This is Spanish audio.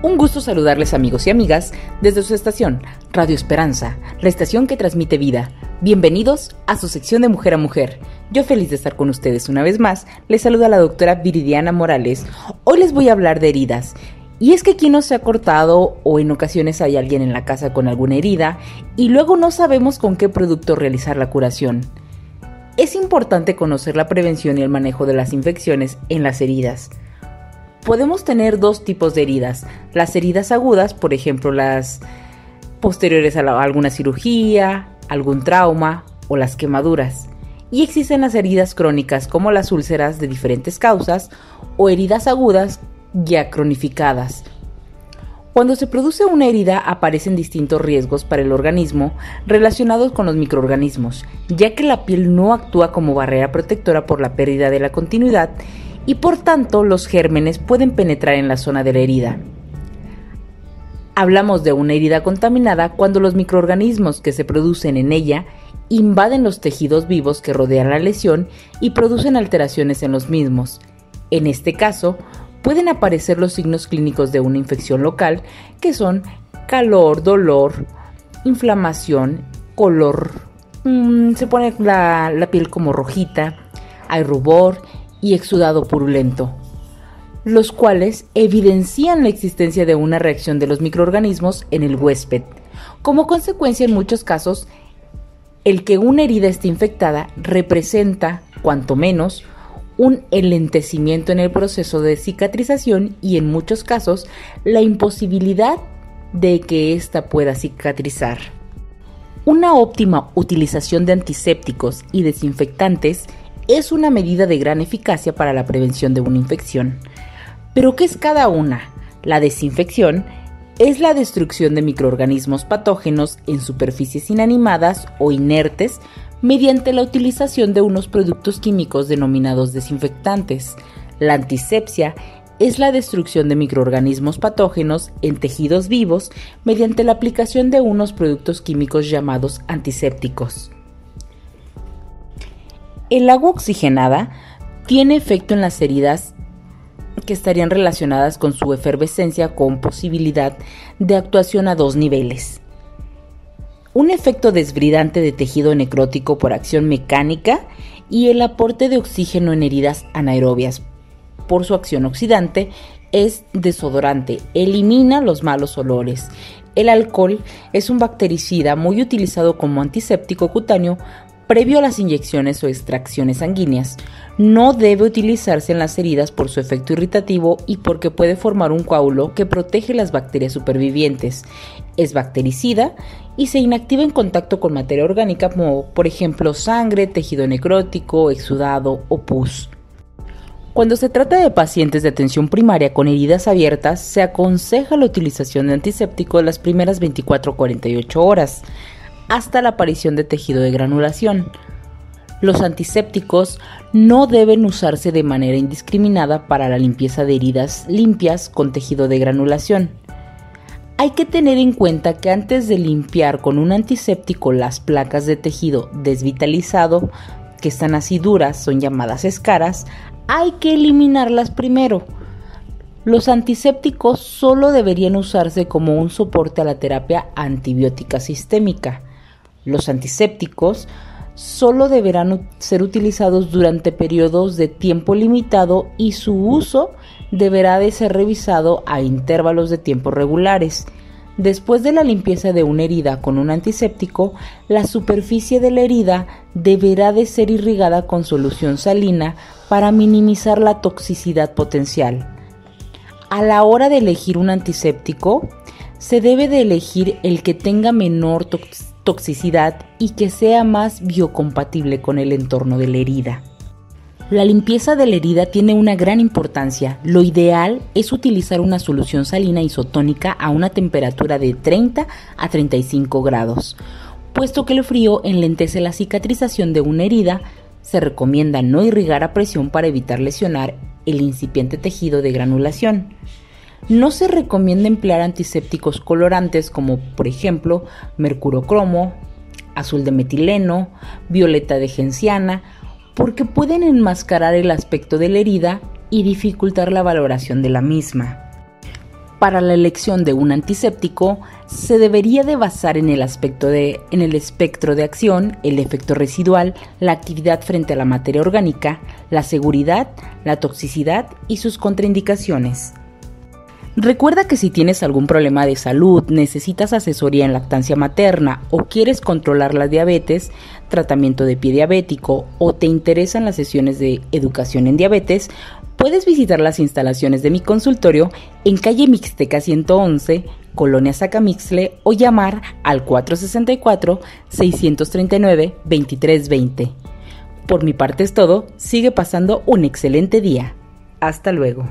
Un gusto saludarles amigos y amigas desde su estación, Radio Esperanza, la estación que transmite vida. Bienvenidos a su sección de Mujer a Mujer. Yo feliz de estar con ustedes una vez más, les saluda la doctora Viridiana Morales. Hoy les voy a hablar de heridas. Y es que aquí no se ha cortado o en ocasiones hay alguien en la casa con alguna herida y luego no sabemos con qué producto realizar la curación. Es importante conocer la prevención y el manejo de las infecciones en las heridas podemos tener dos tipos de heridas. Las heridas agudas, por ejemplo, las posteriores a, alguna cirugía, algún trauma o las quemaduras. Y existen las heridas crónicas como las úlceras de diferentes causas o heridas agudas ya cronificadas. Cuando se produce una herida aparecen distintos riesgos para el organismo relacionados con los microorganismos, ya que la piel no actúa como barrera protectora por la pérdida de la continuidad y por tanto los gérmenes pueden penetrar en la zona de la herida. Hablamos de una herida contaminada cuando los microorganismos que se producen en ella invaden los tejidos vivos que rodean la lesión y producen alteraciones en los mismos. En este caso, pueden aparecer los signos clínicos de una infección local, que son calor, dolor, inflamación, color, mm, se pone la, la piel como rojita, hay rubor y exudado purulento, los cuales evidencian la existencia de una reacción de los microorganismos en el huésped. Como consecuencia, en muchos casos, el que una herida esté infectada representa, cuanto menos, un enlentecimiento en el proceso de cicatrización y en muchos casos la imposibilidad de que ésta pueda cicatrizar. Una óptima utilización de antisépticos y desinfectantes es una medida de gran eficacia para la prevención de una infección. Pero ¿qué es cada una? La desinfección es la destrucción de microorganismos patógenos en superficies inanimadas o inertes mediante la utilización de unos productos químicos denominados desinfectantes. La antisepsia es la destrucción de microorganismos patógenos en tejidos vivos mediante la aplicación de unos productos químicos llamados antisépticos. El agua oxigenada tiene efecto en las heridas que estarían relacionadas con su efervescencia con posibilidad de actuación a dos niveles. Un efecto desbridante de tejido necrótico por acción mecánica y el aporte de oxígeno en heridas anaerobias por su acción oxidante es desodorante, elimina los malos olores. El alcohol es un bactericida muy utilizado como antiséptico cutáneo previo a las inyecciones o extracciones sanguíneas. No debe utilizarse en las heridas por su efecto irritativo y porque puede formar un coágulo que protege las bacterias supervivientes. Es bactericida y se inactiva en contacto con materia orgánica como por ejemplo sangre, tejido necrótico, exudado o pus. Cuando se trata de pacientes de atención primaria con heridas abiertas, se aconseja la utilización de antiséptico las primeras 24 48 horas hasta la aparición de tejido de granulación. Los antisépticos no deben usarse de manera indiscriminada para la limpieza de heridas limpias con tejido de granulación. Hay que tener en cuenta que antes de limpiar con un antiséptico las placas de tejido desvitalizado, que están así duras, son llamadas escaras, hay que eliminarlas primero. Los antisépticos solo deberían usarse como un soporte a la terapia antibiótica sistémica. Los antisépticos solo deberán ser utilizados durante periodos de tiempo limitado y su uso deberá de ser revisado a intervalos de tiempo regulares. Después de la limpieza de una herida con un antiséptico, la superficie de la herida deberá de ser irrigada con solución salina para minimizar la toxicidad potencial. A la hora de elegir un antiséptico, se debe de elegir el que tenga menor toxicidad toxicidad y que sea más biocompatible con el entorno de la herida. La limpieza de la herida tiene una gran importancia. Lo ideal es utilizar una solución salina isotónica a una temperatura de 30 a 35 grados. Puesto que el frío enlentece la cicatrización de una herida, se recomienda no irrigar a presión para evitar lesionar el incipiente tejido de granulación. No se recomienda emplear antisépticos colorantes como por ejemplo mercurocromo, azul de metileno, violeta de genciana, porque pueden enmascarar el aspecto de la herida y dificultar la valoración de la misma. para la elección de un antiséptico se debería de basar en el aspecto de en el espectro de acción, el efecto residual, la actividad frente a la materia orgánica, la seguridad, la toxicidad y sus contraindicaciones. Recuerda que si tienes algún problema de salud, necesitas asesoría en lactancia materna o quieres controlar la diabetes, tratamiento de pie diabético o te interesan las sesiones de educación en diabetes, puedes visitar las instalaciones de mi consultorio en calle Mixteca 111, Colonia Sacamixle o llamar al 464-639-2320. Por mi parte es todo, sigue pasando un excelente día. Hasta luego.